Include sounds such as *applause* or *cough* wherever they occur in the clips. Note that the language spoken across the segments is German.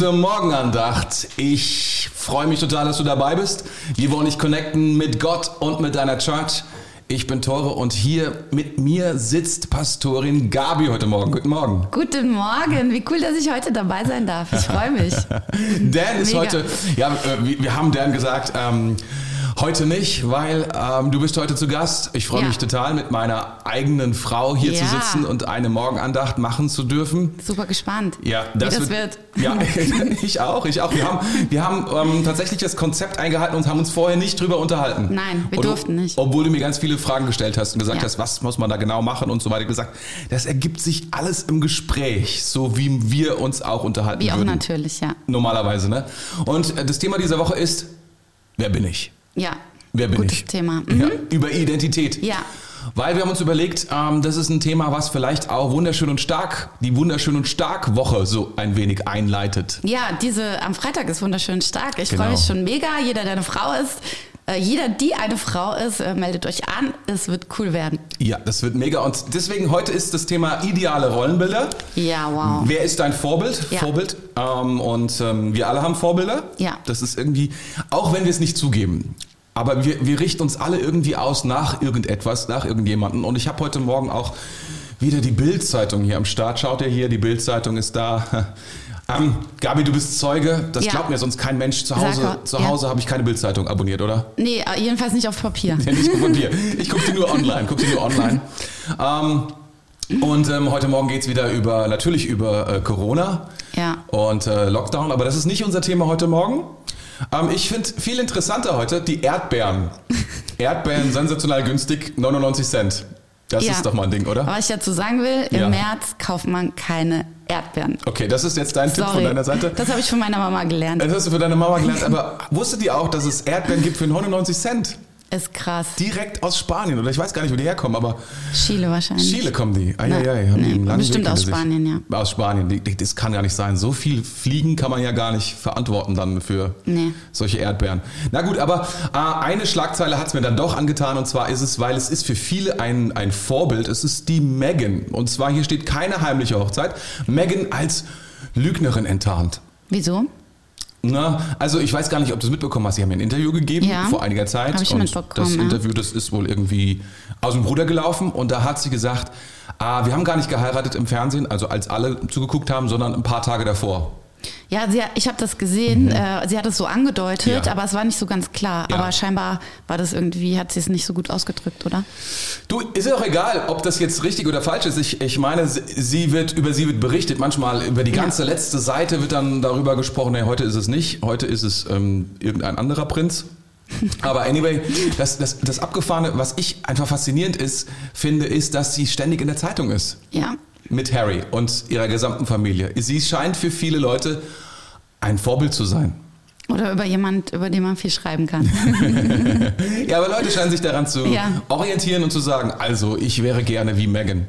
Zur Morgenandacht. Ich freue mich total, dass du dabei bist. Wir wollen dich connecten mit Gott und mit deiner Church. Ich bin Tore und hier mit mir sitzt Pastorin Gabi heute Morgen. Guten Morgen. Guten Morgen. Wie cool, dass ich heute dabei sein darf. Ich freue mich. *laughs* Dan ist Mega. heute, ja, äh, wir wir haben Dan gesagt, ähm, heute nicht, weil ähm, du bist heute zu Gast. Ich freue Ja. mich total, mit meiner eigenen Frau hier zu Ja. sitzen und eine Morgenandacht machen zu dürfen. Super gespannt, Ja, wie das wird. Ja, *laughs* ich auch, ich auch. Wir haben, wir haben ähm, tatsächlich das Konzept eingehalten und haben uns vorher nicht drüber unterhalten. Nein, wir und, durften nicht. Obwohl du mir ganz viele Fragen gestellt hast und gesagt Ja. hast, was muss man da genau machen und so weiter. Gesagt, das ergibt sich alles im Gespräch, so wie wir uns auch unterhalten Wie auch würden. natürlich, ja. Normalerweise, ne? Und äh, das Thema dieser Woche ist, wer bin ich? Ja. Wer bin Gutes ich? Thema. Mhm. Ja, über Identität. Ja. Weil wir haben uns überlegt, ähm, das ist ein Thema, was vielleicht auch wunderschön und stark, die wunderschön und stark Woche so ein wenig einleitet. Ja, diese am Freitag ist wunderschön stark. Ich Genau. freue mich schon mega. Jeder, der eine Frau ist, jeder, die eine Frau ist, äh, meldet euch an. Es wird cool werden. Ja, das wird mega. Und deswegen heute ist das Thema ideale Rollenbilder. Ja, wow. Wer ist dein Vorbild? Ja. Vorbild. Ähm, und ähm, wir alle haben Vorbilder. Ja. Das ist irgendwie, auch wenn wir es nicht zugeben. Aber wir, wir richten uns alle irgendwie aus nach irgendetwas, nach irgendjemanden. Und ich habe heute Morgen auch wieder die Bild-Zeitung hier am Start. Schaut ihr hier, die Bild-Zeitung ist da. Ähm, Gabi, du bist Zeuge. Das Ja. glaubt mir sonst kein Mensch. Zu Hause, zu ja. Hause habe ich keine Bild-Zeitung abonniert, oder? Nee, äh, jedenfalls nicht auf Papier. Ja, nicht auf Papier. Ich gucke die nur online. Guck die nur online. Ähm, und ähm, heute Morgen geht's wieder über, natürlich über äh, Corona Ja. und äh, Lockdown, aber das ist nicht unser Thema heute Morgen. Ähm, ich finde viel interessanter heute die Erdbeeren. *laughs* Erdbeeren sensationell günstig, 99 Cent. Das Ja. ist doch mal ein Ding, oder? Was ich dazu sagen will, im Ja. März kauft man keine Erdbeeren. Okay, das ist jetzt dein Tipp Sorry. von deiner Seite. Das habe ich von meiner Mama gelernt. Das hast du für deine Mama gelernt, aber wusstet ihr auch, dass es Erdbeeren gibt für 99 Cent? Ist krass. Direkt aus Spanien oder ich weiß gar nicht, wo die herkommen, aber Chile wahrscheinlich. Chile kommen die. Ei, Na, ei, ei, haben nee, einen langen bestimmt Weg aus hinter sich. Spanien, ja. Aus Spanien. Das kann ja nicht sein. So viel Fliegen kann man ja gar nicht verantworten dann für Nee. solche Erdbeeren. Na gut, aber äh, eine Schlagzeile hat es mir dann doch angetan und zwar ist es, weil es ist für viele ein, ein Vorbild. Es ist die Megan. Und zwar hier steht keine heimliche Hochzeit. Megan als Lügnerin enttarnt. Wieso? Na, also ich weiß gar nicht, ob du es mitbekommen hast. Sie haben mir ein Interview gegeben Ja, vor einiger Zeit. hab ich und das ja. Interview, das ist wohl irgendwie aus dem Ruder gelaufen. Und da hat sie gesagt, ah, wir haben gar nicht geheiratet im Fernsehen, also als alle zugeguckt haben, sondern ein paar Tage davor. Ja, sie, ich habe das gesehen. Äh, sie hat es so angedeutet, Ja. aber es war nicht so ganz klar. Ja. Aber scheinbar war das irgendwie, hat sie es nicht so gut ausgedrückt, oder? Du, ist ja auch egal, ob das jetzt richtig oder falsch ist. Ich, ich meine, sie- wird, über sie wird berichtet. Manchmal über die ganze letzte Seite wird dann darüber gesprochen, nee, heute ist es nicht, heute ist es ähm, irgendein anderer Prinz. *laughs* Aber anyway, das, das, das Abgefahrene, was ich einfach faszinierend ist, finde, ist, dass sie ständig in der Zeitung ist. Ja. Mit Harry und ihrer gesamten Familie. Sie scheint für viele Leute ein Vorbild zu sein. Oder über jemand, über den man viel schreiben kann. *laughs* Ja, aber Leute scheinen sich daran zu Ja. orientieren und zu sagen, also ich wäre gerne wie Megan.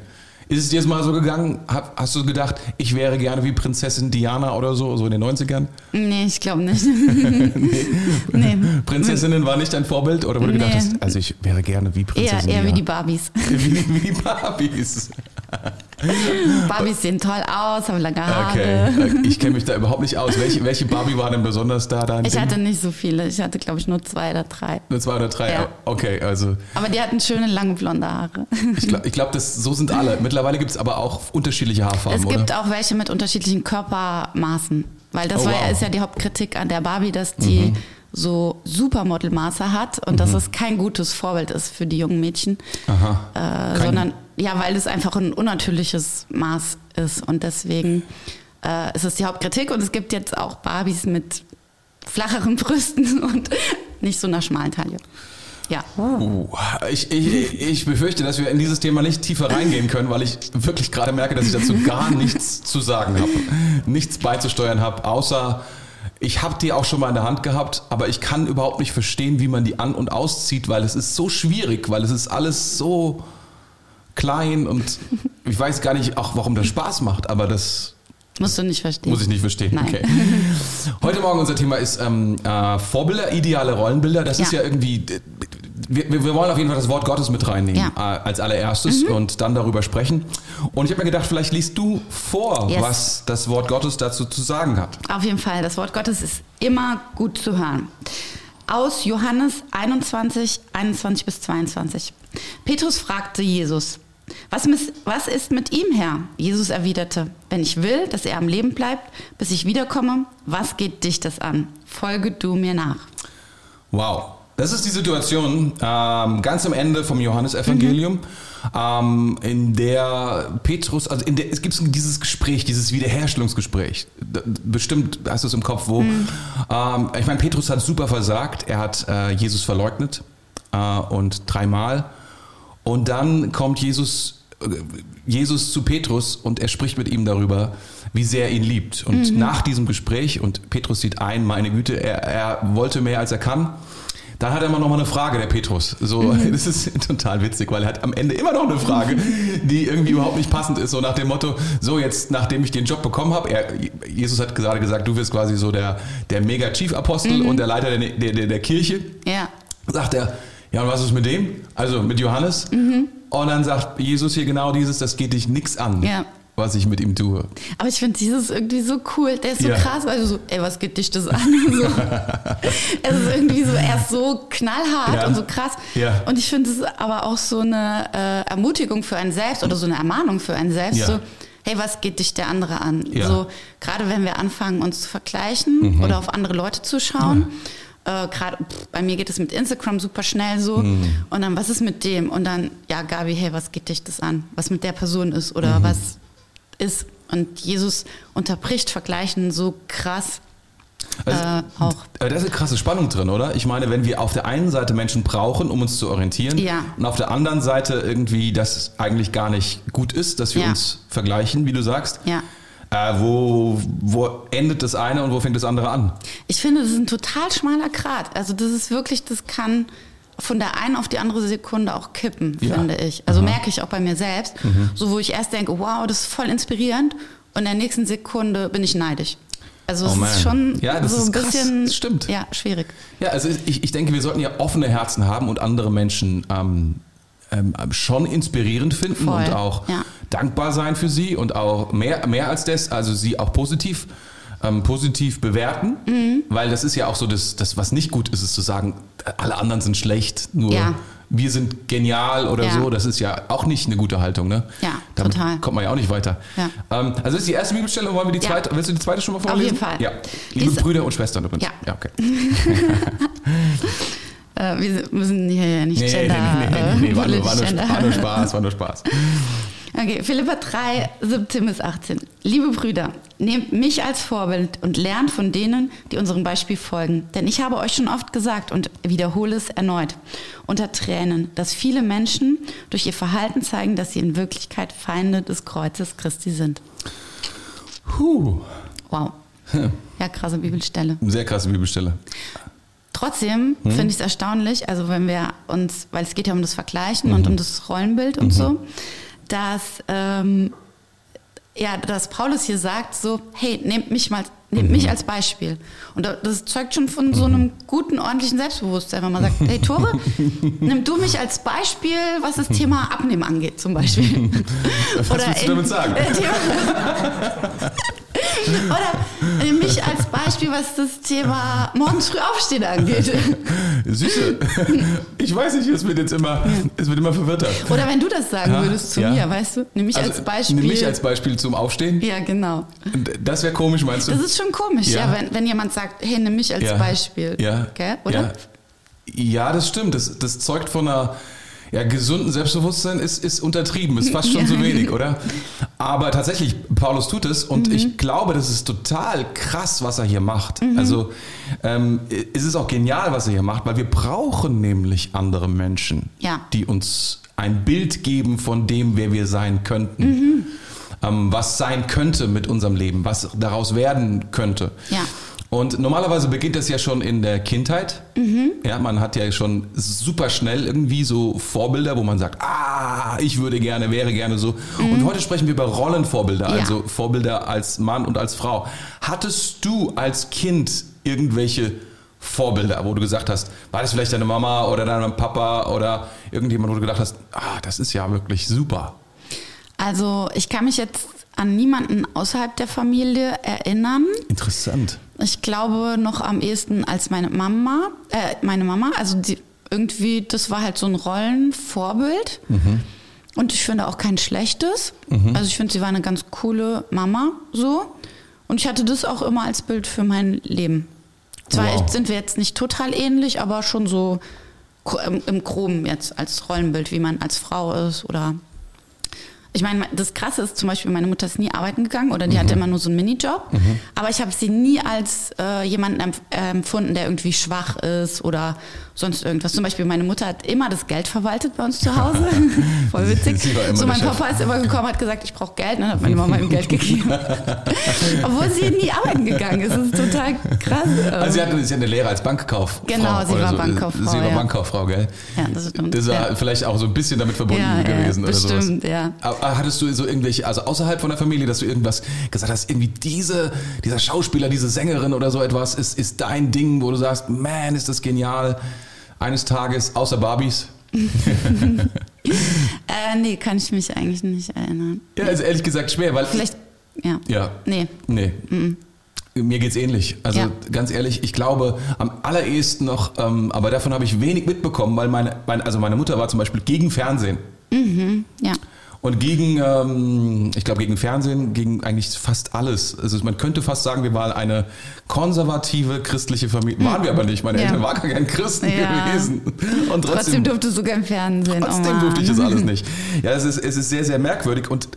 Ist es dir jetzt mal so gegangen? Hast du gedacht, ich wäre gerne wie Prinzessin Diana oder so, so in den 90ern? nee, ich glaube nicht. *laughs* nee. Prinzessinnen war nicht dein Vorbild? Oder wo du gedacht Nee. hast, also ich wäre gerne wie Eher, Prinzessin eher wie Diana? die Barbies. *laughs* wie, wie die Barbies. *laughs* Barbies sehen toll aus, haben lange Haare. Okay, ich kenne mich da überhaupt nicht aus. Welche, welche Barbie war denn besonders da? da Ich hatte nicht so viele. Ich hatte, glaube ich, nur zwei oder drei. Nur zwei oder drei? Ja. Okay, also Aber die hatten schöne, lange blonde Haare. ich glaube, glaub, so sind alle. Mittlerweile gibt es aber auch unterschiedliche Haarfarben, Es oder? gibt auch welche mit unterschiedlichen Körpermaßen. Weil das Oh, war, wow. Mhm. ist ja die Hauptkritik an der Barbie, dass die so Supermodelmaße hat und dass es kein gutes Vorbild ist für die jungen Mädchen. Aha. Äh, sondern, ja, weil es einfach ein unnatürliches Maß ist. Und deswegen äh, ist es die Hauptkritik. Und es gibt jetzt auch Barbies mit flacheren Brüsten *laughs* und nicht so einer schmalen Taille. Ja. Uh, ich, ich, ich befürchte, dass wir in dieses Thema nicht tiefer reingehen können, weil ich wirklich gerade merke, dass ich dazu gar nichts zu sagen habe, nichts beizusteuern habe, außer ich habe die auch schon mal in der Hand gehabt, aber ich kann überhaupt nicht verstehen, wie man die an- und auszieht, weil es ist so schwierig, weil es ist alles so klein und *laughs* ich weiß gar nicht auch, warum das Spaß macht, aber das Musst du nicht verstehen. muss ich nicht verstehen. Nein. Okay. Heute Morgen unser Thema ist ähm, äh, Vorbilder, ideale Rollenbilder. Das ist Ja. ja irgendwie, wir, wir wollen auf jeden Fall das Wort Gottes mit reinnehmen Ja. äh, als allererstes und dann darüber sprechen. Und ich habe mir gedacht, vielleicht liest du vor, Yes. was das Wort Gottes dazu zu sagen hat. Auf jeden Fall, das Wort Gottes ist immer gut zu hören. Aus Johannes 21, 21 bis 22. Petrus fragte Jesus, was, was ist mit ihm, Herr? Jesus erwiderte, wenn ich will, dass er am Leben bleibt, bis ich wiederkomme, was geht dich das an? Folge du mir nach. Wow. Das ist die Situation ähm, ganz am Ende vom Johannesevangelium, ähm, in der Petrus, also in der, es gibt dieses Gespräch, dieses Wiederherstellungsgespräch. Bestimmt hast du es im Kopf, wo. Ähm, ich meine, Petrus hat super versagt. Er hat äh, Jesus verleugnet äh, und dreimal. Und dann kommt Jesus, äh, Jesus zu Petrus und er spricht mit ihm darüber, wie sehr er ihn liebt. Und nach diesem Gespräch, und Petrus sieht ein, meine Güte, er, er wollte mehr als er kann. Dann hat er immer noch mal eine Frage, der Petrus. So, *laughs* das ist total witzig, weil er hat am Ende immer noch eine Frage, die irgendwie überhaupt nicht passend ist. So nach dem Motto, so jetzt, nachdem ich den Job bekommen habe, er, Jesus hat gerade gesagt, du wirst quasi so der, der Mega-Chief-Apostel und der Leiter der, der, der, der Kirche Ja, sagt er, ja, und was ist mit dem? Also mit Johannes. Und dann sagt Jesus hier genau dieses, das geht dich nichts an, Ja. Was ich mit ihm tue. aber ich finde Jesus irgendwie so cool. Der ist so Ja. krass, weil du so, ey, was geht dich das an? *laughs* So. *laughs* es ist irgendwie so, er ist so knallhart Ja. und so krass. Ja. Und ich finde es aber auch so eine äh, Ermutigung für einen selbst oder so eine Ermahnung für einen selbst. So, hey, was geht dich der andere an? So, gerade wenn wir anfangen, uns zu vergleichen Mhm. oder auf andere Leute zu schauen. Äh, gerade bei mir geht es mit Instagram super schnell so. Mhm. Und dann, was ist mit dem? Und dann, ja, Gabi, hey, was geht dich das an? Was mit der Person ist oder Mhm. was ist. Und Jesus unterbricht Vergleichen so krass Also, äh, da ist eine krasse Spannung drin, oder? Ich meine, wenn wir auf der einen Seite Menschen brauchen, um uns zu orientieren, Ja. und auf der anderen Seite irgendwie das eigentlich gar nicht gut ist, dass wir Ja. uns vergleichen, wie du sagst. Ja. Äh, wo, wo endet das eine und wo fängt das andere an? Ich finde, das ist ein total schmaler Grat. Also das ist wirklich, das kann von der einen auf die andere Sekunde auch kippen, Ja. finde ich. Also merke ich auch bei mir selbst. So, wo ich erst denke, wow, das ist voll inspirierend und in der nächsten Sekunde bin ich neidisch. Also es Oh man. ist schon Ja, das so ist ein krass. bisschen stimmt. Ja, schwierig. Ja, also ich, ich denke, wir sollten ja offene Herzen haben und andere Menschen ähm, ähm, schon inspirierend finden Voll, und auch ja. dankbar sein für sie und auch mehr, mehr als das, also sie auch positiv, ähm, positiv bewerten, Mhm. Weil das ist ja auch so, das, das, was nicht gut ist, ist zu sagen, alle anderen sind schlecht, nur Ja. wir sind genial oder Ja. so. Das ist ja auch nicht eine gute Haltung, ne? Ja, Damit total. kommt man ja auch nicht weiter. Ja. Ähm, also das ist die erste Bibelstelle, wollen wir die zweite, willst du die zweite schon mal vorlesen? jeden Fall. Ja. Liebe Diese- Brüder und Schwestern übrigens. Ja. ja okay. *laughs* Äh, wir müssen hier ja nicht Nee, nee, Gender, nee, nee, nee, nee, war, nur, politisch war, nur, war nur Spaß, war nur Spaß. *laughs* Okay, Philippa 3, 17 bis 18. Liebe Brüder, nehmt mich als Vorbild und lernt von denen, die unserem Beispiel folgen. Denn ich habe euch schon oft gesagt und wiederhole es erneut, unter Tränen, dass viele Menschen durch ihr Verhalten zeigen, dass sie in Wirklichkeit Feinde des Kreuzes Christi sind. Puh. Wow. *laughs* Ja, krasse Bibelstelle. Sehr krasse Bibelstelle. Trotzdem Hm? finde ich es erstaunlich, also wenn wir uns, weil es geht ja um das Vergleichen und Mhm. um das Rollenbild und so, dass, ähm, ja, dass Paulus hier sagt so, hey, nehmt mich mal, nehmt Mhm. mich als Beispiel. Und das zeugt schon von so einem guten, ordentlichen Selbstbewusstsein, wenn man sagt, hey Tore, *laughs* nimm du mich als Beispiel, was das Thema Abnehmen angeht, zum Beispiel. *laughs* Was willst du damit sagen? *laughs* Thema, *laughs* oder nimm mich als Beispiel, was das Thema morgens früh aufstehen angeht. *laughs* Süße. *laughs* Ich weiß nicht, es wird jetzt immer, es wird immer verwirrter. Oder wenn du das sagen Ja, würdest zu ja. mir, weißt du? Nimm mich Also, als Beispiel. Nimm mich als Beispiel zum Aufstehen. ja, genau. Das wäre komisch, meinst du? Das ist schon komisch, ja, Ja. wenn, wenn jemand sagt, hey, nimm mich als. Beispiel. Ja. Gell? Oder? Ja. ja, das stimmt. Das, das zeugt von einer ja, gesunden Selbstbewusstsein ist, ist untertrieben, ist fast schon *laughs* zu wenig, oder? Aber tatsächlich, Paulus tut es und Mhm. ich glaube, das ist total krass, was er hier macht. Mhm. Also ähm, es ist auch genial, was er hier macht, weil wir brauchen nämlich andere Menschen, Ja. die uns ein Bild geben von dem, wer wir sein könnten. Mhm. Ähm, was sein könnte mit unserem Leben, was daraus werden könnte. Ja. Und normalerweise beginnt das ja schon in der Kindheit. Mhm. Ja, man hat ja schon super schnell irgendwie so Vorbilder, wo man sagt, ah, ich würde gerne, wäre gerne so. Und heute sprechen wir über Rollenvorbilder, Mhm. Ja. also Vorbilder als Mann und als Frau. Hattest du als Kind irgendwelche Vorbilder, wo du gesagt hast, war das vielleicht deine Mama oder dein Papa oder irgendjemand, wo du gedacht hast, ah, das ist ja wirklich super? Also ich kann mich jetzt an niemanden außerhalb der Familie erinnern. Interessant. Ich glaube noch am ehesten als meine Mama, äh, meine Mama, also die, irgendwie, das war halt so ein Rollenvorbild. Mhm. Und ich finde auch kein schlechtes. Mhm. Also ich finde, sie war eine ganz coole Mama so. Und ich hatte das auch immer als Bild für mein Leben. Zwar wow. sind wir jetzt nicht total ähnlich, aber schon so im, im Groben jetzt als Rollenbild, wie man als Frau ist oder ich meine, das Krasse ist zum Beispiel, meine Mutter ist nie arbeiten gegangen oder die mhm. hatte immer nur so einen Minijob. Mhm. Aber ich habe sie nie als äh, jemanden empf empfunden, der irgendwie schwach ist oder sonst irgendwas. Zum Beispiel meine Mutter hat immer das Geld verwaltet bei uns zu Hause. *laughs* Voll witzig. So mein Papa ist immer gekommen, hat gesagt, ich brauche Geld, dann hat meine Mama ihm Geld gegeben. *laughs* Obwohl sie nie arbeiten gegangen ist. Das ist total krass. Also sie hatte, sie hatte eine Lehre als Bankkauffrau. Genau, sie war so. Bankkauffrau. Sie war ja. Bankkauffrau, gell? Ja, das stimmt. Das war ja. vielleicht auch so ein bisschen damit verbunden ja, gewesen. Ja, bestimmt, ja. Aber hattest du so irgendwelche, also außerhalb von der Familie, dass du irgendwas gesagt hast, irgendwie diese, dieser Schauspieler, diese Sängerin oder so etwas ist, ist dein Ding, wo du sagst, man, ist das genial. Eines Tages, außer Barbies. *laughs* äh, nee, kann ich mich eigentlich nicht erinnern. Ja, also ehrlich gesagt schwer, weil. Vielleicht, ja. Ja. Nee. Nee. Mm Mir geht's ähnlich. Also ja. ganz ehrlich, ich glaube am allerersten noch, ähm, aber davon habe ich wenig mitbekommen, weil meine, meine, also meine Mutter war zum Beispiel gegen Fernsehen. Mhm, ja. Und gegen, ähm, ich glaube, gegen Fernsehen, gegen eigentlich fast alles. Also man könnte fast sagen, wir waren eine konservative christliche Familie. Waren wir aber nicht. Meine ja. Eltern waren gar kein Christen ja. gewesen. Und trotzdem, trotzdem durftest du kein Fernsehen. Trotzdem oh durfte ich das alles nicht. Ja, es ist, es ist sehr, sehr merkwürdig. Und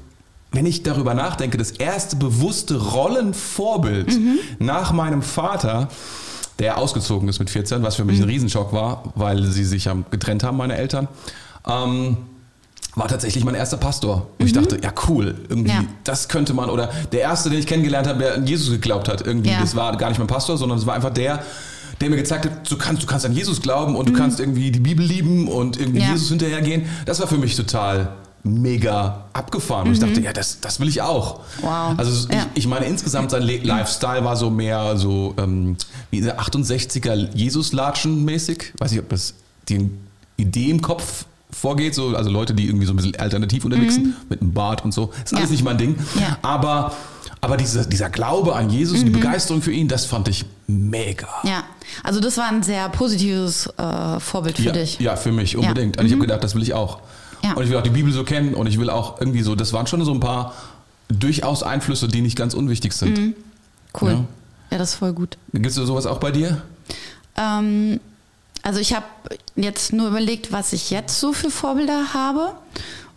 wenn ich darüber nachdenke, das erste bewusste Rollenvorbild mhm. nach meinem Vater, der ausgezogen ist mit 14, was für mich mhm. ein Riesenschock war, weil sie sich getrennt haben, meine Eltern. Ähm, war tatsächlich mein erster Pastor. Und mhm. ich dachte, ja cool, irgendwie, ja. das könnte man, oder der erste, den ich kennengelernt habe, der an Jesus geglaubt hat, irgendwie, ja. das war gar nicht mein Pastor, sondern es war einfach der, der mir gezeigt hat, du kannst, du kannst an Jesus glauben und mhm. du kannst irgendwie die Bibel lieben und irgendwie ja. Jesus hinterhergehen. Das war für mich total mega abgefahren. Und ich dachte, mhm. ja, das, das will ich auch. Wow. Also ich, ich meine, insgesamt sein Lifestyle war so mehr so ähm, wie 68er Jesus-Latschen mäßig. Weiß nicht, ob das die Idee im Kopf vorgeht, so, also Leute, die irgendwie so ein bisschen alternativ unterwegs mhm. sind, mit einem Bart und so. Ist alles ja. nicht mein Ding. Ja. Aber, aber dieser, dieser Glaube an Jesus, mhm. die Begeisterung für ihn, das fand ich mega. Ja, also das war ein sehr positives äh, Vorbild für ja, dich. Ja, für mich unbedingt. Also ich habe mhm. gedacht, das will ich auch. Und ich will auch die Bibel so kennen und ich will auch irgendwie so, das waren schon so ein paar durchaus Einflüsse, die nicht ganz unwichtig sind. Mhm. Cool. Ja. ja, das ist voll gut. Gibt es sowas auch bei dir? Ähm, also ich habe jetzt nur überlegt, was ich jetzt so für Vorbilder habe.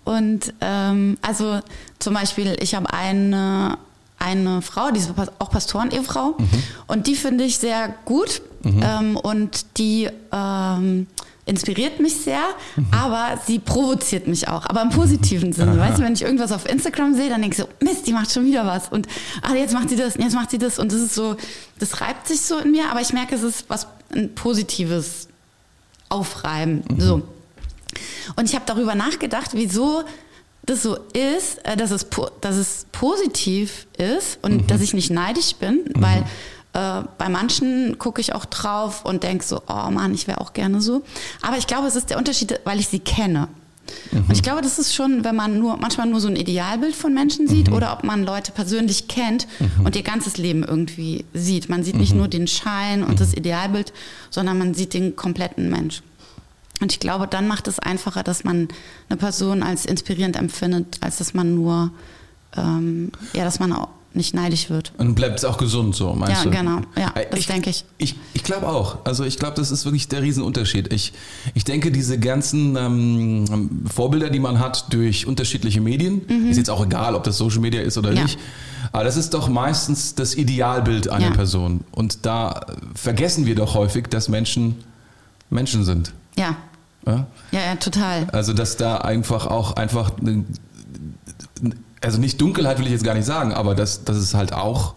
Und ähm, also zum Beispiel, ich habe eine, eine Frau, die ist auch Pastoren-Ehefrau. Mhm. Und die finde ich sehr gut. Mhm. Ähm, und die ähm, inspiriert mich sehr, mhm. aber sie provoziert mich auch, aber im positiven Sinne. Aha. Weißt du, wenn ich irgendwas auf Instagram sehe, dann denke ich so, Mist, die macht schon wieder was und ah, jetzt macht sie das, jetzt macht sie das und das ist so, das reibt sich so in mir, aber ich merke, es ist was ein Positives aufreiben. Mhm. So. Und ich habe darüber nachgedacht, wieso das so ist, äh, dass es, dass es positiv ist und mhm. dass ich nicht neidisch bin, mhm. weil äh, bei manchen gucke ich auch drauf und denke so, oh Mann, ich wäre auch gerne so. Aber ich glaube, es ist der Unterschied, weil ich sie kenne. Mhm. Und ich glaube, das ist schon, wenn man nur manchmal nur so ein Idealbild von Menschen sieht mhm. oder ob man Leute persönlich kennt mhm. und ihr ganzes Leben irgendwie sieht. Man sieht nicht mhm. nur den Schein und das mhm. Idealbild, sondern man sieht den kompletten Mensch. Und ich glaube, dann macht es einfacher, dass man eine Person als inspirierend empfindet, als dass man nur, ähm, ja, dass man auch nicht neidisch wird. Und bleibt es auch gesund so, meinst ja, du? Ja, genau. Ja, das denke ich. Ich, ich glaube auch. Also ich glaube, das ist wirklich der Riesenunterschied. Ich, ich denke, diese ganzen ähm, Vorbilder, die man hat durch unterschiedliche Medien, mhm. ist jetzt auch egal, ob das Social Media ist oder ja. nicht, aber das ist doch meistens das Idealbild einer ja. Person. Und da vergessen wir doch häufig, dass Menschen Menschen sind. Ja. Ja? ja, ja, total. Also dass da einfach auch einfach also nicht Dunkelheit will ich jetzt gar nicht sagen, aber dass, dass es halt auch,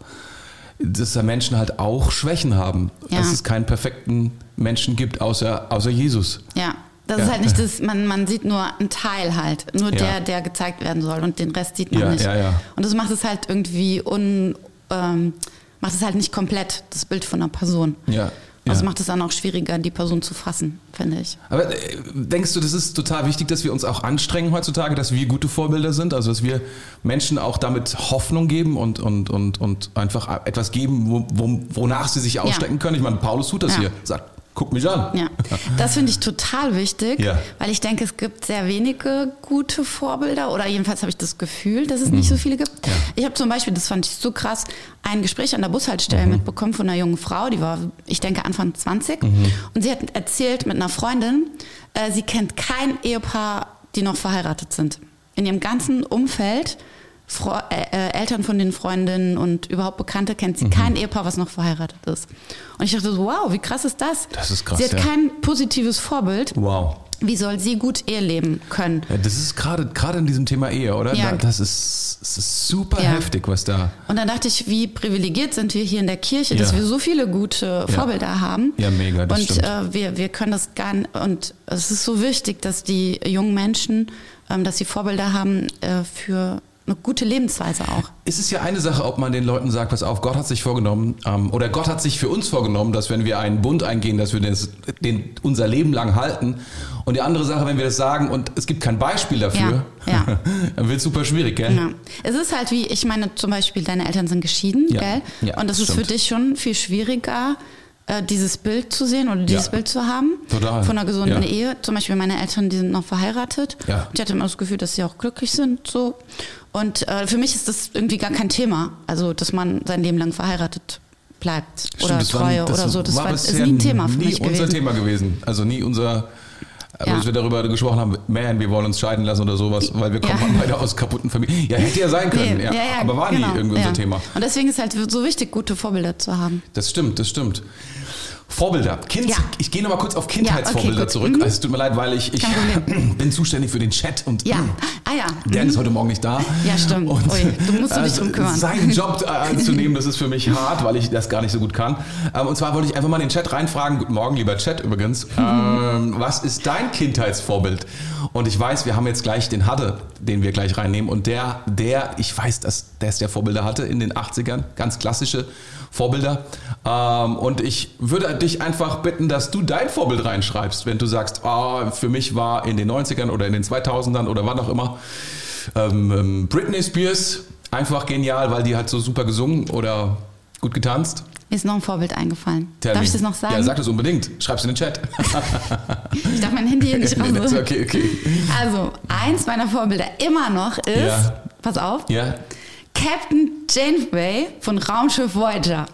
dass da Menschen halt auch Schwächen haben. Ja. Dass es keinen perfekten Menschen gibt, außer, außer Jesus. Ja. Das ja. ist halt nicht das, man, man sieht nur einen Teil halt, nur ja. der, der gezeigt werden soll und den Rest sieht man ja, nicht. Ja, ja. Und das macht es halt irgendwie un, ähm, macht es halt nicht komplett, das Bild von einer Person. Ja. Also Ja. macht es dann auch schwieriger, die Person zu fassen, finde ich. Aber äh, denkst du, das ist total wichtig, dass wir uns auch anstrengen heutzutage, dass wir gute Vorbilder sind? Also, dass wir Menschen auch damit Hoffnung geben und, und, und, und einfach etwas geben, wo, wo, wonach sie sich ausstecken können? Ich meine, Paulus tut das Ja. hier. Sagt, guck mich an. Ja, das finde ich total wichtig, Ja. weil ich denke, es gibt sehr wenige gute Vorbilder oder jedenfalls habe ich das Gefühl, dass es nicht so viele gibt. Ja. Ich habe zum Beispiel, das fand ich so krass, ein Gespräch an der Bushaltestelle Mhm. mitbekommen von einer jungen Frau, die war, ich denke, Anfang 20 Mhm. und sie hat erzählt mit einer Freundin, äh, sie kennt kein Ehepaar, die noch verheiratet sind. In ihrem ganzen Umfeld Fre äh, äh, Eltern von den Freundinnen und überhaupt Bekannte kennt Mhm. sie kein Ehepaar, was noch verheiratet ist. Und ich dachte so, wow, wie krass ist das? Das ist krass, Sie hat ja. kein positives Vorbild. Wow. Wie soll sie gut Ehe leben können? Ja, das ist gerade gerade in diesem Thema Ehe, oder? Ja. Da, das, ist, das ist super Ja. heftig, was da. Und dann dachte ich, wie privilegiert sind wir hier in der Kirche, dass wir so viele gute. Vorbilder haben. Ja, mega, das und stimmt. äh, wir, wir können das gar nicht, und es ist so wichtig, dass die jungen Menschen, ähm, dass sie Vorbilder haben äh, für eine gute Lebensweise auch. Es ist ja eine Sache, ob man den Leuten sagt, pass auf, Gott hat sich vorgenommen, ähm, oder Gott hat sich für uns vorgenommen, dass wenn wir einen Bund eingehen, dass wir das, den unser Leben lang halten. Und die andere Sache, wenn wir das sagen und es gibt kein Beispiel dafür, Ja, ja. *laughs* dann wird es super schwierig, gell? Ja. Es ist halt wie, ich meine, zum Beispiel, deine Eltern sind geschieden, Ja. gell? Und das das ist für stimmt. dich schon viel schwieriger, äh, dieses Bild zu sehen oder dieses Ja. Bild zu haben. Total. Von einer gesunden Ja. Ehe. Zum Beispiel meine Eltern, die sind noch verheiratet. Ja. Ich hatte immer das Gefühl, dass sie auch glücklich sind, so. Und äh, für mich ist das irgendwie gar kein Thema. Also, dass man sein Leben lang verheiratet bleibt oder das war- Treue das oder so. Das war, ist bisher nie ein Thema für nie mich unser gewesen. Thema gewesen. Also nie unser, äh, Ja. als wir darüber gesprochen haben, man, wir wollen uns scheiden lassen oder sowas, weil wir kommen Ja. beide aus kaputten Familien. Ja, hätte ja sein können, Nee, ja, aber war genau, nie irgendwie ja. unser Thema. Und deswegen ist halt so wichtig, gute Vorbilder zu haben. Das stimmt, das stimmt. Vorbilder. Kind, Ja. Ich gehe nochmal kurz auf Kindheitsvorbilder Ja, okay, zurück. Mhm. Also, es tut mir leid, weil ich, ich *clears throat* bin zuständig für den Chat und Ja. Ah ja. Dan ist heute Morgen nicht da. Ja, stimmt. Ui, du musst dich drum kümmern. *laughs* Seinen Job äh, anzunehmen, das ist für mich hart, weil ich das gar nicht so gut kann. Ähm, und zwar wollte ich einfach mal in den Chat reinfragen. Guten Morgen, lieber Chat übrigens. *laughs* Ähm, was ist dein Kindheitsvorbild? Und ich weiß, wir haben jetzt gleich den Hadde, den wir gleich reinnehmen. Und der, der, ich weiß, dass der es der Vorbilder hatte in den 80ern. Ganz klassische Vorbilder. Ähm, und ich würde dich einfach bitten, dass du dein Vorbild reinschreibst, wenn du sagst, oh, für mich war in den 90ern oder in den 2000ern oder wann auch immer ähm, ähm, Britney Spears einfach genial, weil die hat so super gesungen oder gut getanzt. Mir ist noch ein Vorbild eingefallen. Tell Darf me. ich das noch sagen? Ja, sag das unbedingt. Schreib's in den Chat. *laughs* Ich darf mein Handy hier nicht *laughs* Nee, raus. okay, okay. Also, eins meiner Vorbilder immer noch ist, Ja. pass auf, Ja. Captain Janeway von Raumschiff Voyager.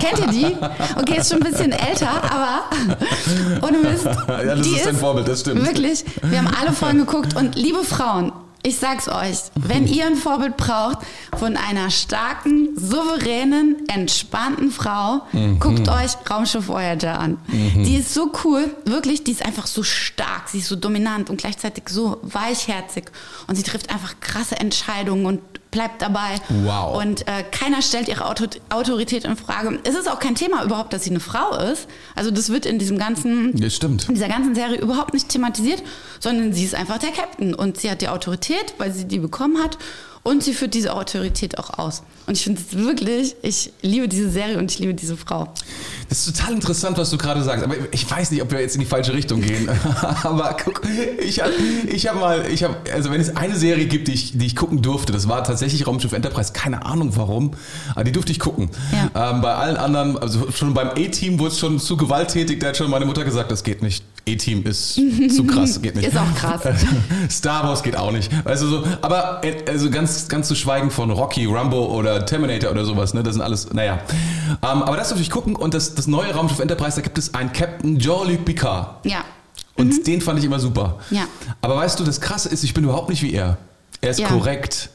Kennt ihr die? Okay, ist schon ein bisschen älter, aber *laughs* ohne Mist. Ja, das die ist dein Vorbild, das stimmt. Wirklich, wir haben alle Folgen geguckt und liebe Frauen, ich sag's euch, wenn ihr ein Vorbild braucht von einer starken, souveränen, entspannten Frau, Mhm. guckt euch Raumschiff Voyager an. Die ist so cool, wirklich, die ist einfach so stark, sie ist so dominant und gleichzeitig so weichherzig und sie trifft einfach krasse Entscheidungen und bleibt dabei. Wow. Und äh, keiner stellt ihre Auto Autorität in Frage. Es ist auch kein Thema überhaupt, dass sie eine Frau ist. Also das wird in diesem ganzen Das stimmt. in dieser ganzen Serie überhaupt nicht thematisiert, sondern sie ist einfach der Captain und sie hat die Autorität, weil sie die bekommen hat und sie führt diese Autorität auch aus. Und ich finde es wirklich, ich liebe diese Serie und ich liebe diese Frau. Das ist total interessant, was du gerade sagst. Aber ich weiß nicht, ob wir jetzt in die falsche Richtung gehen. *laughs* Aber guck, ich habe ich hab mal, ich habe, also wenn es eine Serie gibt, die ich, die ich gucken durfte, das war tatsächlich Raumschiff Enterprise. Keine Ahnung warum, aber die durfte ich gucken. Ja. Ähm, bei allen anderen, also schon beim A-Team wurde es schon zu gewalttätig. Da hat schon meine Mutter gesagt, das geht nicht. A-Team ist zu krass, *laughs* geht nicht. Ist auch krass. *laughs* Star Wars geht auch nicht. Weißt du so, aber äh, also ganz, ganz zu schweigen von Rocky, Rambo oder Terminator oder sowas, ne? Das sind alles, naja. Ähm, aber das durfte ich gucken und das, das neue Raumschiff Enterprise, da gibt es einen Captain Jean-Luc Picard. Ja. Und den fand ich immer super. Ja. Aber weißt du, das Krasse ist, ich bin überhaupt nicht wie er. Er ist Ja. korrekt.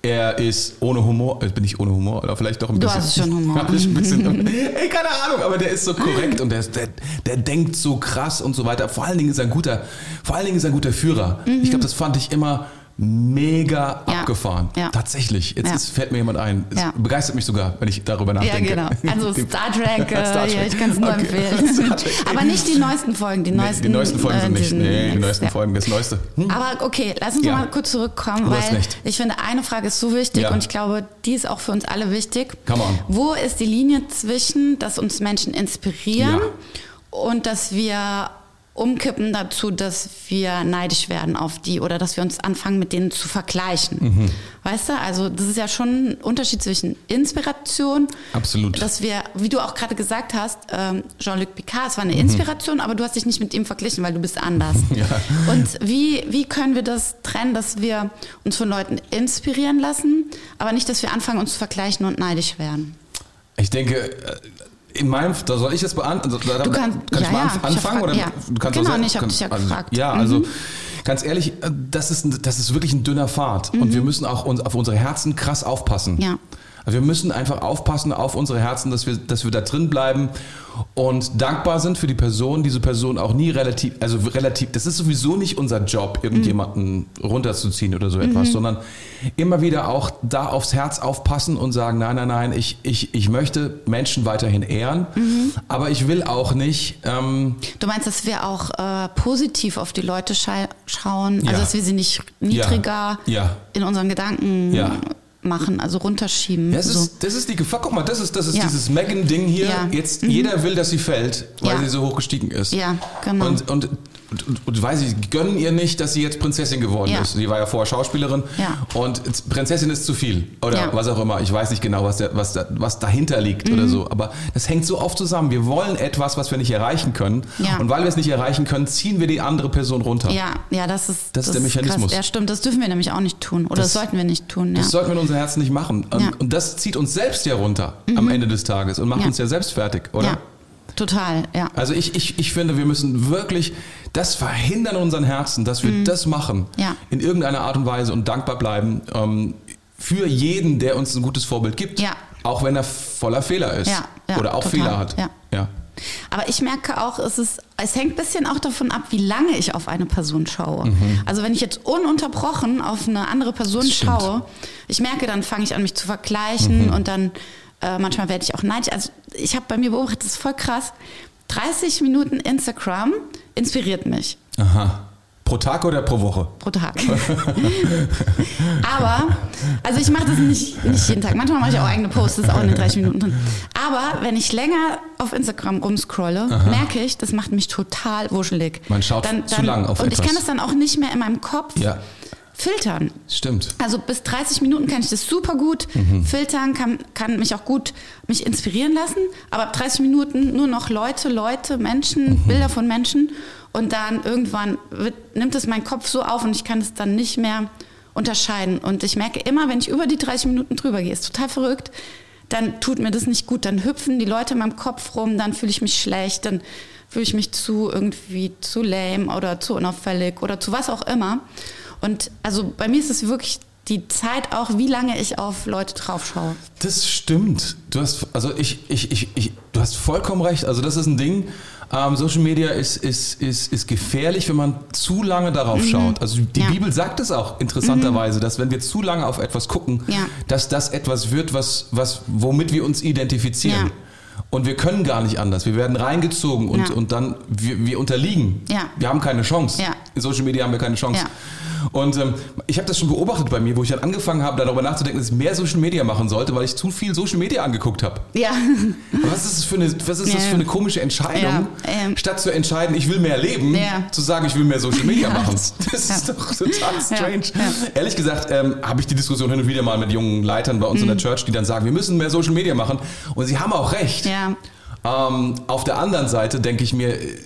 Er ist ohne Humor. Äh, Bin ich ohne Humor? Oder vielleicht doch ein Du bisschen. hast schon Humor. *laughs* Ein bisschen. Ey, keine Ahnung, aber der ist so korrekt und der, ist, der, der denkt so krass und so weiter. Vor allen Dingen ist er ein guter, vor allen Dingen ist er ein guter Führer. Mhm. Ich glaube, das fand ich immer mega Ja. abgefahren. Ja. Tatsächlich. Jetzt Ja. ist, fällt mir jemand ein. Es Ja. begeistert mich sogar, wenn ich darüber Ja, nachdenke. genau. *laughs* Also Star Trek, äh, Star Trek. Ja, ich kann es nur Okay. empfehlen. *laughs* Aber nicht die neuesten Folgen, die Nee, neuesten. die neuesten Folgen sind äh, nicht. diesen Nee, die neuesten ja. Folgen, das Neueste. Hm? Aber okay, lass uns Ja. mal kurz zurückkommen, Du weil ich finde, eine Frage ist so wichtig Ja. und ich glaube, die ist auch für uns alle wichtig. Come on. Wo ist die Linie zwischen, dass uns Menschen inspirieren Ja. und dass wir umkippen dazu, dass wir neidisch werden auf die oder dass wir uns anfangen, mit denen zu vergleichen. Mhm. Weißt du, also das ist ja schon ein Unterschied zwischen Inspiration, Absolut. dass wir, wie du auch gerade gesagt hast, ähm, Jean-Luc Picard, es war eine Mhm. Inspiration, aber du hast dich nicht mit ihm verglichen, weil du bist anders. *laughs* Ja. Und wie, wie können wir das trennen, dass wir uns von Leuten inspirieren lassen, aber nicht, dass wir anfangen, uns zu vergleichen und neidisch werden? Ich denke, in meinem, da soll ich jetzt beantworten. Also, Du kannst- kann ich ja, mal ja, anf- ich anfangen? oder ja. du kannst Genau, auch ich hab kannst- dich ja also, gefragt. Ja, Mhm. also ganz ehrlich, äh, das ist, das ist wirklich ein dünner Pfad. Und wir müssen auch uns, auf unsere Herzen krass aufpassen. Mhm. Ja. Also wir müssen einfach aufpassen auf unsere Herzen, dass wir, dass wir da drin bleiben und dankbar sind für die Person, diese Person auch nie relativ, also relativ, das ist sowieso nicht unser Job, irgendjemanden runterzuziehen oder so etwas, sondern immer wieder auch da aufs Herz aufpassen und sagen, nein, nein, nein, ich, ich, ich möchte Menschen weiterhin ehren, aber ich will auch nicht, ähm, Du meinst, dass wir auch äh, positiv auf die Leute schei- schauen, Ja. also dass wir sie nicht niedriger Ja. in unseren Gedanken Ja. Machen, also runterschieben. Das so. ist, das ist die Gefahr. Guck mal, das ist, das ist Ja. dieses Megan-Ding hier. Ja. Jetzt, jeder will, dass sie fällt, weil Ja. sie so hoch gestiegen ist. Ja, genau. Und, und, und, und, und weiß ich, gönnen ihr nicht, dass sie jetzt Prinzessin geworden Ja. ist. Sie war ja vorher Schauspielerin. Ja. Und Prinzessin ist zu viel. Oder Ja. was auch immer. Ich weiß nicht genau, was, der, was, da, was dahinter liegt Mhm. oder so. Aber das hängt so oft zusammen. Wir wollen etwas, was wir nicht erreichen können. Ja. Und weil wir es nicht erreichen können, ziehen wir die andere Person runter. ja, ja, das ist Das ist der Mechanismus. Krass. Ja, stimmt. Das dürfen wir nämlich auch nicht tun. Oder das, Das- sollten wir nicht tun. Ja. Das sollten wir in unser Herz nicht machen. Und, Ja. Mhm. und das zieht uns selbst ja runter am Ende des Tages und macht Ja. uns ja selbst fertig, oder? Total. Ja. Also ich, ich, ich finde, wir müssen wirklich das verhindern in unseren Herzen, dass wir das machen. Mhm. Ja. In irgendeiner Art und Weise und dankbar bleiben ähm, für jeden, der uns ein gutes Vorbild gibt. Ja. Auch wenn er voller Fehler ist. Ja, ja, oder auch total. Fehler hat. Ja. ja. Aber ich merke auch, es, ist, es hängt ein bisschen auch davon ab, wie lange ich auf eine Person schaue. Also wenn ich jetzt ununterbrochen auf eine andere Person Mhm. Schaue, ich merke, dann fange ich an, mich zu vergleichen und dann äh, manchmal werde ich auch neidisch. Also ich habe bei mir beobachtet, das ist voll krass, 30 Minuten Instagram inspiriert mich Aha. Pro Tag oder pro Woche? pro Tag. *laughs* Aber, also ich mache das nicht, nicht jeden Tag. Manchmal mache ich auch eigene Posts, das ist auch in den 30 Minuten drin. Aber wenn ich länger auf Instagram rumscrolle, merke ich, das macht mich total wuschelig. Man schaut zu lang auf Und etwas. ich kann das dann auch nicht mehr in meinem Kopf Ja. Filtern. Stimmt. Also bis 30 Minuten kann ich das super gut Mhm. filtern, kann, kann mich auch gut mich inspirieren lassen. Aber ab 30 Minuten nur noch Leute, Leute, Menschen, Mhm. Bilder von Menschen. Und dann irgendwann wird, nimmt es mein Kopf so auf und ich kann es dann nicht mehr unterscheiden. Und ich merke immer, wenn ich über die 30 Minuten drüber gehe, ist total verrückt, dann tut mir das nicht gut. Dann hüpfen die Leute in meinem Kopf rum, dann fühle ich mich schlecht, dann fühle ich mich zu irgendwie zu lame oder zu unauffällig oder zu was auch immer. Und also bei mir ist es wirklich die Zeit auch, wie lange ich auf Leute drauf schaue. Das stimmt. Du hast, also ich, ich, ich, ich, du hast vollkommen recht. Also das ist ein Ding. Ähm, Social Media ist, ist, ist, ist gefährlich, wenn man zu lange darauf schaut. Also die Mhm. Ja. Mhm. Bibel sagt es auch interessanterweise, dass wenn wir zu lange auf etwas gucken, Ja. dass das etwas wird, was, was, womit wir uns identifizieren. Ja. Und wir können gar nicht anders. Wir werden reingezogen und, und dann, wir, wir unterliegen. Wir haben keine Chance. In Social Media haben wir keine Chance. Und ähm, ich habe das schon beobachtet bei mir, wo ich dann angefangen habe, darüber nachzudenken, dass ich mehr Social Media machen sollte, weil ich zu viel Social Media angeguckt habe. Ja, Aber *laughs* Was ist das für eine, was ist das für eine komische Entscheidung, Ja, ähm. statt zu entscheiden, ich will mehr leben, Ja. zu sagen, ich will mehr Social Media Ja. machen? *laughs* Das ist doch total strange. Ja. Ehrlich gesagt ähm, habe ich die Diskussion hin und wieder mal mit jungen Leitern bei uns in der Church, die dann sagen, wir müssen mehr Social Media machen. Und sie haben auch recht. Mhm. ja, Ähm, auf der anderen Seite denke ich mir, äh,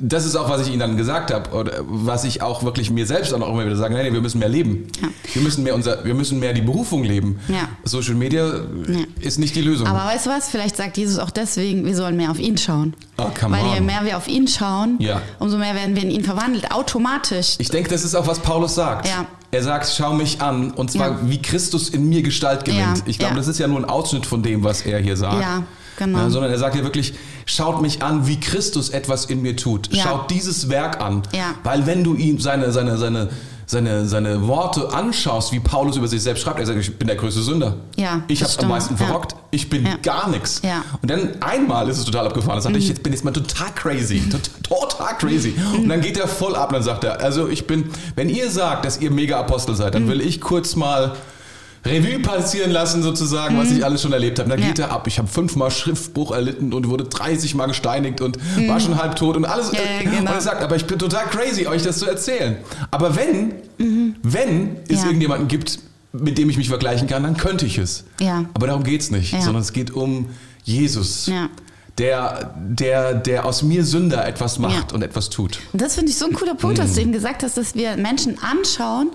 das ist auch, was ich Ihnen dann gesagt habe, oder was ich auch wirklich mir selbst auch immer wieder sage, nee, nee, wir müssen mehr leben. Ja. Wir, müssen mehr unser, wir müssen mehr die Berufung leben. Ja. Social Media äh, ist nicht die Lösung. aber weißt du was? Vielleicht sagt Jesus auch deswegen, wir sollen mehr auf ihn schauen. Oh, come Weil je on. mehr wir auf ihn schauen, Ja. umso mehr werden wir in ihn verwandelt, automatisch. Ich denke, das ist auch, was Paulus sagt. Ja. Er sagt, schau mich an, und zwar Ja. wie Christus in mir Gestalt gewinnt. Ja, Ich glaube, ja. das ist ja nur ein Ausschnitt von dem, was er hier sagt. Ja, genau. Ja, sondern er sagt ja wirklich, schaut mich an, wie Christus etwas in mir tut. Ja. Schaut dieses Werk an. Ja. Weil wenn du ihm seine, seine, seine, seine, seine Worte anschaust, wie Paulus über sich selbst schreibt, er sagt, ich bin der größte Sünder. Ja, ich habe am meisten Ja. verrockt. Ich bin Ja. gar nichts. Ja. Mhm. Und dann einmal ist es total abgefahren. Da sagte ich, jetzt bin jetzt mal total crazy. Total, total crazy. Und dann geht er voll ab und dann sagt er, also ich bin, wenn ihr sagt, dass ihr mega Apostel seid, Mhm. dann will ich kurz mal Revue passieren lassen sozusagen, was ich alles schon erlebt habe. Mhm. Ja. geht er ab. Ich habe fünfmal Schriftbruch erlitten und wurde 30 Mal gesteinigt und war schon halb tot und alles. Mhm. Ja, ja, genau. Und er sagt, aber ich bin total crazy, euch das zu erzählen. Aber wenn, wenn es Mhm. Ja. irgendjemanden gibt, mit dem ich mich vergleichen kann, dann könnte ich es. Ja. Aber darum geht's nicht, Ja. sondern es geht um Jesus, Ja. Der, der, der aus mir Sünder etwas macht Ja. und etwas tut. Und das finde ich so ein cooler Punkt, Mhm. dass du eben gesagt hast, dass wir Menschen anschauen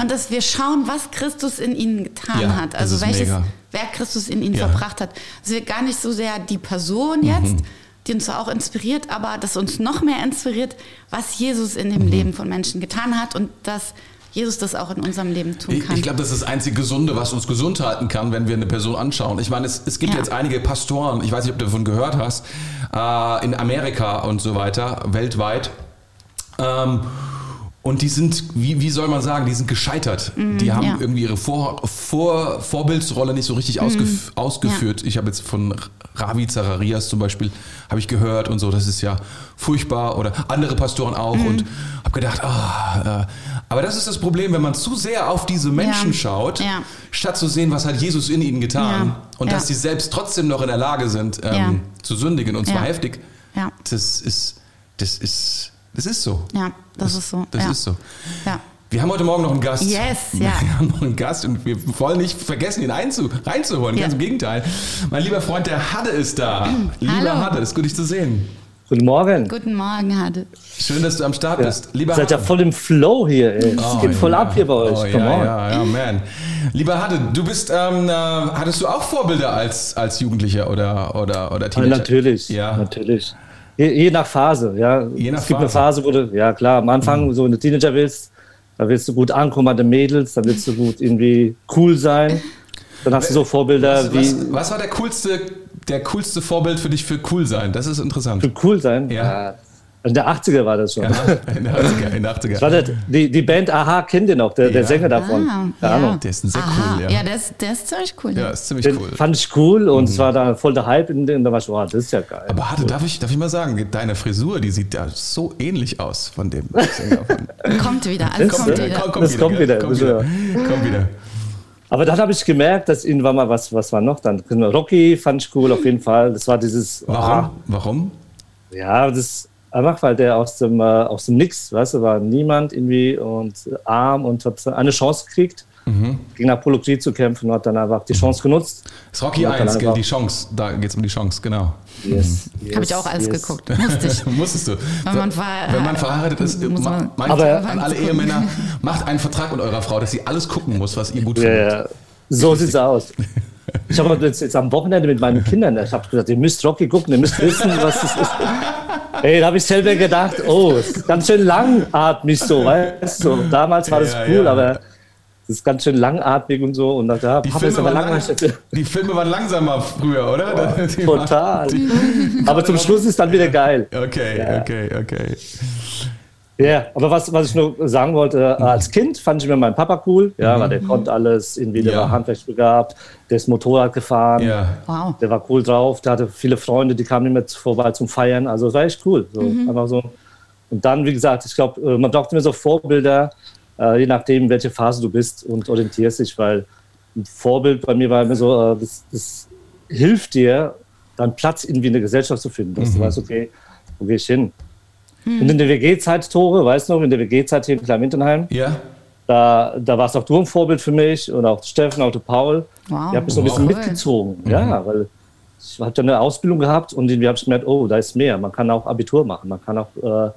und dass wir schauen, was Christus in ihnen getan Ja, hat. das Also welches mega. Werk Christus in ihnen Ja. verbracht hat. Dass wir gar nicht so sehr die Person jetzt, die uns zwar auch inspiriert, aber dass uns noch mehr inspiriert, was Jesus in Mhm. dem Leben von Menschen getan hat und dass Jesus das auch in unserem Leben tun Ich, kann. ich glaube, das ist das einzige Gesunde, was uns gesund halten kann, wenn wir eine Person anschauen. Ich meine, es, es gibt Ja. jetzt einige Pastoren, ich weiß nicht, ob du davon gehört hast, äh, in Amerika und so weiter, weltweit. Ähm, und die sind, wie, wie soll man sagen, die sind gescheitert. die haben ja. irgendwie ihre Vor, Vor, Vorbildsrolle nicht so richtig ausgef ausgeführt. Ich habe jetzt von Ravi Zacharias zum Beispiel, habe ich gehört und so, das ist ja furchtbar. Oder andere Pastoren auch. Mhm. Und habe gedacht, ah, äh, aber das ist das Problem, wenn man zu sehr auf diese Menschen Ja. schaut, Ja. statt zu sehen, was hat Jesus in ihnen getan Ja. und Ja. dass sie selbst trotzdem noch in der Lage sind, ähm, Ja. zu sündigen und zwar Ja. heftig. Ja. Das ist, das ist, das ist so. Ja, das ist so. Das ja. ist so. Ja. Wir haben heute Morgen noch einen Gast. Yes, ja. Wir haben noch einen Gast und wir wollen nicht vergessen, ihn einzu, reinzuholen. Ja. Ganz im Gegenteil. Mein lieber Freund, der Hadde ist da. *clears throat* Lieber Hallo. Hadde, ist gut, dich zu sehen. Guten Morgen. Guten Morgen, Hade. Schön, dass du am Start Ja. bist. Lieber Seid ja Hadde. voll im Flow hier. Ey. Es Oh, geht voll ja. ab hier bei euch. Oh, Come ja, on. ja, ja, man. Lieber Hadde, du bist, ähm, äh, hattest du auch Vorbilder als, als Jugendlicher oder, oder, oder Ja, Teenager? natürlich, Ja. natürlich. Je, je nach Phase, ja. Je nach es gibt eine Phase. Phase, wo du, ja klar, am Anfang, so wenn du Teenager willst, da willst du gut ankommen an den Mädels, dann willst du gut irgendwie cool sein. Dann hast du so Vorbilder Was, wie was, was war der coolste, der coolste Vorbild für dich für cool sein? Das ist interessant. für cool sein. Ja. In der 80er war das schon. Ja, in der 80er. In der 80er. Das war der, die, die Band Aha kennt ihr noch, der, der Ja. Sänger davon. Ah, Keine Ahnung. Der ist sehr Aha. cool, ja. Ja, der ist, der ist ziemlich cool. Ja, ist ziemlich Den cool. fand ich cool und es war da voll der Hype in dem, da war ich, oh, das ist ja geil. Aber Hatte, darf ich, darf ich mal sagen, deine Frisur, die sieht ja so ähnlich aus von dem Sänger von. *laughs* Kommt wieder, alles Das- kommt ja, wieder. Das kommt gell? wieder, Kommt das wieder. Kommt wieder. Aber dann habe ich gemerkt, dass irgendwann mal was, was war noch dann? Rocky fand ich cool auf jeden Fall. Das war dieses, Warum? ah, Warum? ja, das einfach, weil der aus dem, äh, aus dem Nix, weißt du, war niemand irgendwie und arm und hat eine Chance gekriegt, Mhm. gegen Apollo Creed zu kämpfen und hat dann einfach die Chance genutzt. Das ist Rocky Und dann 1, gell? Die Chance. Da geht es um die Chance, genau. Yes, yes, Habe ich auch alles yes. geguckt. Musste ich. *laughs* Musstest du. Wenn man ver- Wenn man verheiratet ist, *laughs* man- meint Aber- an alle Ehemänner, macht einen Vertrag mit eurer Frau, dass sie alles gucken muss, was ihr gut Ja, findet. ja. So sieht's aus. *laughs* Ich habe jetzt, jetzt am Wochenende mit meinen Kindern, ich habe gesagt, ihr müsst Rocky gucken, ihr müsst wissen, was das ist. Ey, da habe ich selber gedacht, oh, ist ganz schön langatmig so, weißt du. Damals war das Ja, cool, ja. aber das ist ganz schön langatmig und so. Und da ja, Die, Papa ist Filme aber waren lang, die Filme waren langsamer früher, oder? Waren- *laughs* Total. die- Aber zum Schluss ist dann wieder geil. Okay, Ja. okay, okay. Ja, aber was, was ich nur sagen wollte, äh, als Kind fand ich mir meinen Papa cool, ja, weil der konnte alles, irgendwie, der Mhm. Ja. war handwerksbegabt, der ist Motorrad gefahren. Ja. Wow. Der war cool drauf, der hatte viele Freunde, die kamen immer vorbei zum Feiern. Also es war echt cool. So, einfach so. Und dann, wie gesagt, ich glaube, äh, man braucht immer so Vorbilder, äh, je nachdem, welche Phase du bist und orientierst dich, weil ein Vorbild bei mir war immer so, das, das hilft dir, dann Platz irgendwie in der Gesellschaft zu finden, dass du weißt, okay, wo gehe ich hin? Und in der WG-Zeit, Tore, weißt du noch, in der WG-Zeit hier in Klein-Winterheim, Ja? da, da warst auch du ein Vorbild für mich und auch Steffen, auch der Paul. Wow. Ihr habt mich so ein bisschen Cool. mitgezogen. Ja, weil ich habe dann eine Ausbildung gehabt und irgendwie habe ich gemerkt, oh, da ist mehr. Man kann auch Abitur machen. Man kann auch, äh,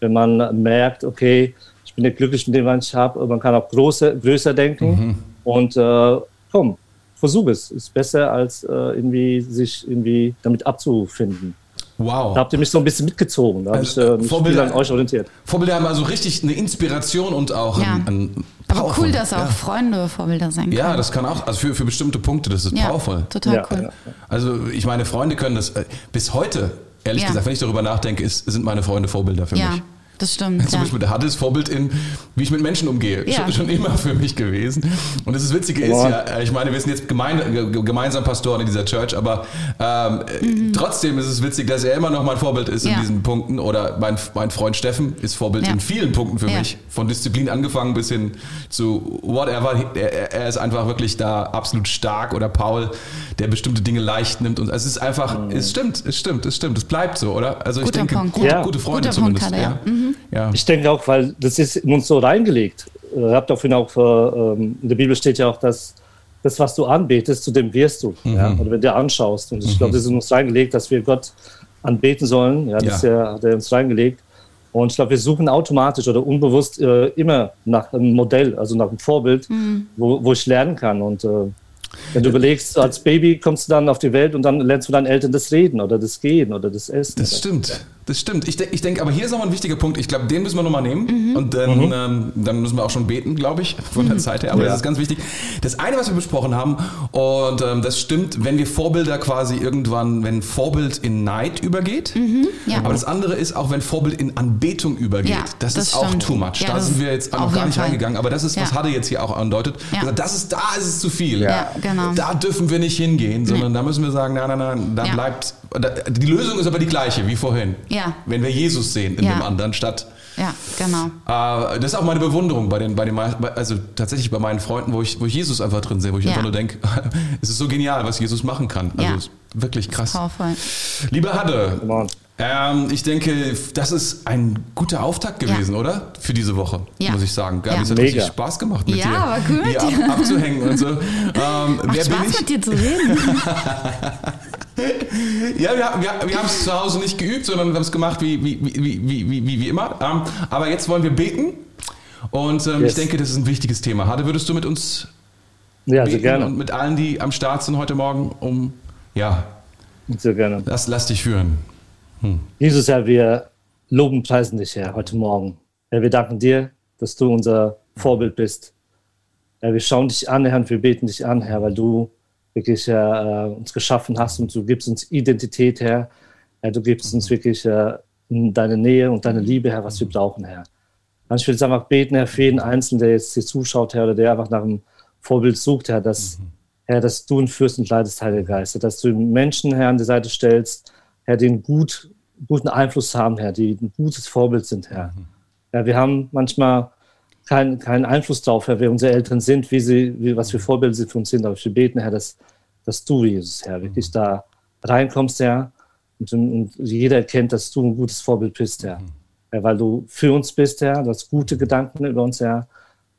wenn man merkt, okay, ich bin nicht glücklich mit dem, was ich habe, man kann auch große, größer denken. Und äh, komm, versuch es. Ist besser, als äh, irgendwie sich irgendwie damit abzufinden. Wow. Da habt ihr mich so ein bisschen mitgezogen. Da habe Also, ich äh, mich Vorbilder- an euch orientiert. Vorbilder haben also richtig eine Inspiration und auch Ja. ein, ein Aber cool, dass auch ja. Freunde Vorbilder sein können. Ja, das kann auch, also für, für bestimmte Punkte, das ist ja, powerful. total Ja, cool. ja. Also ich meine, Freunde können das, äh, bis heute, ehrlich Ja. gesagt, wenn ich darüber nachdenke, ist, sind meine Freunde Vorbilder für Ja. mich. Das stimmt. Zum ja. Beispiel der Hades Vorbild in, wie ich mit Menschen umgehe. Ja. Schon, schon immer für mich gewesen. Und das Witzige ist Boah. ja, äh, ich meine, wir sind jetzt gemein, ge- gemeinsam Pastoren in dieser Church, aber ähm, äh, trotzdem ist es witzig, dass er immer noch mein Vorbild ist in Mhm. Ja. diesen Punkten. Oder mein, mein Freund Steffen ist Vorbild Ja. in vielen Punkten für Ja. mich. Von Disziplin angefangen bis hin zu whatever. Er, er ist einfach wirklich da absolut stark. Oder Paul, der bestimmte Dinge leicht nimmt. Und es ist einfach, es stimmt, es stimmt, es stimmt. Es bleibt so, oder? Also ich Guter denke, Punkt. gute, Ja. gute Freunde Guter Punkt zumindest. hat er, ja. Mhm. Ja. Ich denke auch, weil das ist in uns so reingelegt. Äh, Ihr habt auch, auch äh, ähm, in der Bibel steht ja auch, dass das, was du anbetest, zu dem wirst du. Ja? Oder wenn du dir anschaust. Und ich glaube, das ist in uns reingelegt, dass wir Gott anbeten sollen. Ja, das Ja. hat er uns reingelegt. Und ich glaube, wir suchen automatisch oder unbewusst äh, immer nach einem Modell, also nach einem Vorbild, wo, wo ich lernen kann. Und äh, wenn du überlegst, als Baby kommst du dann auf die Welt und dann lernst du deinen Eltern das Reden oder das Gehen oder das Essen. Das stimmt, das stimmt. Ich, de ich denke, aber hier ist noch ein wichtiger Punkt. Ich glaube, den müssen wir nochmal nehmen. Und dann, ähm, dann müssen wir auch schon beten, glaube ich, von der Zeit her. Aber Ja. das ist ganz wichtig. Das eine, was wir besprochen haben, und ähm, das stimmt, wenn wir Vorbilder quasi irgendwann, wenn Vorbild in Neid übergeht. ja. Aber das andere ist auch, wenn Vorbild in Anbetung übergeht. Ja, das, das ist auch stimmt. too much. Ja, da sind wir jetzt noch gar nicht Fall. reingegangen. Aber das ist, was Ja. Hade jetzt hier auch andeutet. Ja. Also das ist, da ist es zu viel. Ja, genau. Da dürfen wir nicht hingehen, sondern da müssen wir sagen, nein, nein, nein, da Ja. bleibt. da- Die Lösung ist aber die gleiche wie vorhin. Ja. Wenn wir Jesus sehen in Ja. dem anderen statt. Ja, genau. Äh, das ist auch meine Bewunderung bei den, bei den, also tatsächlich bei meinen Freunden, wo ich, wo ich Jesus einfach drin sehe, wo ich Ja. einfach nur denke, *laughs* es ist so genial, was Jesus machen kann. Also Ja. es ist wirklich krass. Powerful. Lieber Hadde, ähm, ich denke, das ist ein guter Auftakt gewesen, oder? Für diese Woche, Ja. muss ich sagen. Gabi, Ja. es hat Mega. richtig Spaß gemacht mit Ja, dir. war gut. Hier ab, abzuhängen und so. *laughs* Ähm, Macht wer bin Spaß ich? mit dir zu reden. *laughs* *laughs* Ja, wir, wir, wir haben es zu Hause nicht geübt, sondern wir haben es gemacht wie, wie, wie, wie, wie, wie, immer. Ähm, aber jetzt wollen wir beten. Und ähm, Yes. ich denke, das ist ein wichtiges Thema. Hade, würdest du mit uns Ja, beten gerne. und mit allen, die am Start sind heute Morgen, um, ja, Sehr gerne. lass, lass dich führen. Jesus, Herr, wir loben preisen dich, Herr, heute Morgen. Herr, wir danken dir, dass du unser Vorbild bist. Herr, wir schauen dich an, Herr, und wir beten dich an, Herr, weil du wirklich äh, uns geschaffen hast und du gibst uns Identität, Herr. Herr, du gibst uns wirklich äh, deine Nähe und deine Liebe, Herr, was wir brauchen, Herr. Und ich will jetzt einfach beten, Herr, für jeden Einzelnen, der jetzt hier zuschaut, Herr, oder der einfach nach einem Vorbild sucht, Herr, dass, Herr, dass du ein Fürst und leidest, Heiliger Geist, Herr, dass du Menschen, Herr, an die Seite stellst, Herr, die einen gut, guten Einfluss haben, Herr, die ein gutes Vorbild sind, Herr. Ja, wir haben manchmal keinen keinen Einfluss darauf, Herr, wer unsere Eltern sind, wie sie, wie, was für Vorbilder sie für uns sind. Aber wir beten, Herr, dass, dass du, Jesus, Herr, wirklich da reinkommst, Herr, und, und jeder erkennt, dass du ein gutes Vorbild bist, Herr. Herr. Weil du für uns bist, Herr, du hast gute Gedanken über uns, Herr,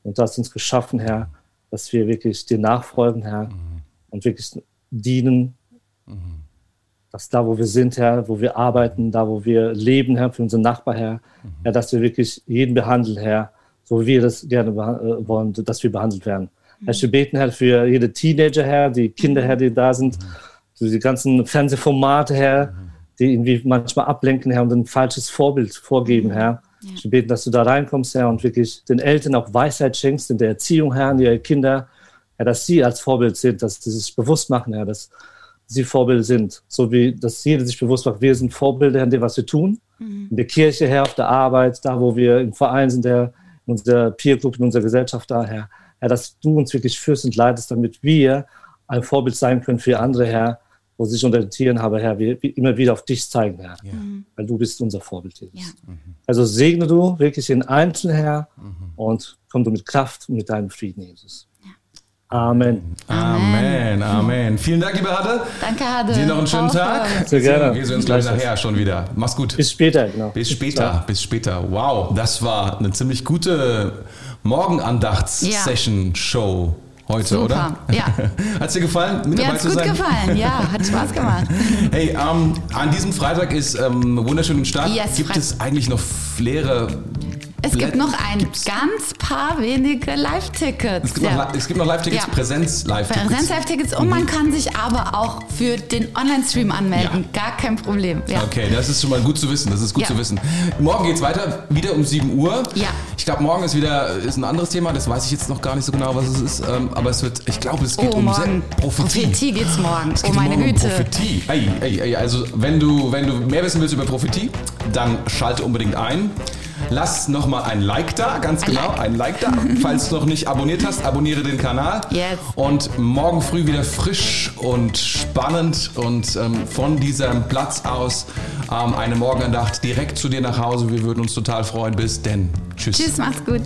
und du hast uns geschaffen, Herr, dass wir wirklich dir nachfolgen, Herr, und wirklich dienen, dass da, wo wir sind, Herr, wo wir arbeiten, da, wo wir leben, Herr, für unseren Nachbar, Herr, Herr, dass wir wirklich jeden behandeln, Herr, so wie wir das gerne äh, wollen, dass wir behandelt werden. Herr, wir beten, Herr, für jede Teenager, Herr, die Kinder, Herr, die da sind, für die ganzen Fernsehformate, Herr, die irgendwie manchmal ablenken, Herr, und ein falsches Vorbild vorgeben, Herr. Wir beten, dass du da reinkommst, Herr, und wirklich den Eltern auch Weisheit schenkst in der Erziehung, Herr, an ihre Kinder, Herr, dass sie als Vorbild sind, dass sie sich bewusst machen, Herr, dass sie Vorbilder sind. So wie, dass jeder sich bewusst macht, wir sind Vorbilder in dem, was wir tun. In der Kirche, Herr, auf der Arbeit, da, wo wir im Verein sind, Herr, unserer Peer Group, in unserer Gesellschaft da, Herr. Herr, dass du uns wirklich führst und leitest, damit wir ein Vorbild sein können für andere, Herr, wo sie sich orientieren, aber Herr, wir wir immer wieder auf dich zeigen, Herr. Weil du bist unser Vorbild, Jesus. Ja. Also segne du wirklich den Einzelnen, Herr, und komm du mit Kraft und mit deinem Frieden, Jesus. Amen. Amen, Amen. Vielen Dank, lieber Hade. Danke, Hade. Dir noch einen schönen. Tag. Sehr gerne. Wir sehen uns gleich nachher schon wieder. Mach's gut. Bis später, genau. Bis später, bis später. Wow, das war eine ziemlich gute Morgenandachts-Session-Show heute, Super, oder? ja. *laughs* Hat's dir gefallen, mit Mir dabei hat's zu gut sein? gefallen. Ja, hat Spaß gemacht. *laughs* Hey, ähm, an diesem Freitag ist ähm, wunderschönen Start. Yes, Gibt Freit- es eigentlich noch leere? Es gibt noch ein Gibt's- ganz paar wenige Live-Tickets. Es gibt, noch, Ja. Li- es gibt noch Live-Tickets, Ja. Präsenz-Live-Tickets. Präsenz-Live-Tickets und man kann sich aber auch für den Online-Stream anmelden. Gar kein Problem. Ja. Okay, das ist schon mal gut zu wissen. Das ist gut Ja. zu wissen. Morgen geht's weiter, wieder um 7 Uhr. Ja. Ich glaube, morgen ist wieder ist ein anderes Thema. Das weiß ich jetzt noch gar nicht so genau, was es ist. Ähm, aber es wird, ich glaube, es geht Oh, um morgen. Prophetie. Prophetie geht's morgen. Es Oh, geht meine morgen Güte. Um Prophetie. Ey, ey, ey, also wenn du, wenn du mehr wissen willst über Prophetie, dann schalte unbedingt ein. Lass nochmal ein Like da, ganz Ein genau, Like. ein Like da. *laughs* Falls du noch nicht abonniert hast, abonniere den Kanal. Yes. Und morgen früh wieder frisch und spannend und ähm, von diesem Platz aus ähm, eine Morgenandacht direkt zu dir nach Hause. Wir würden uns total freuen. Bis denn. Tschüss. Tschüss, macht's gut.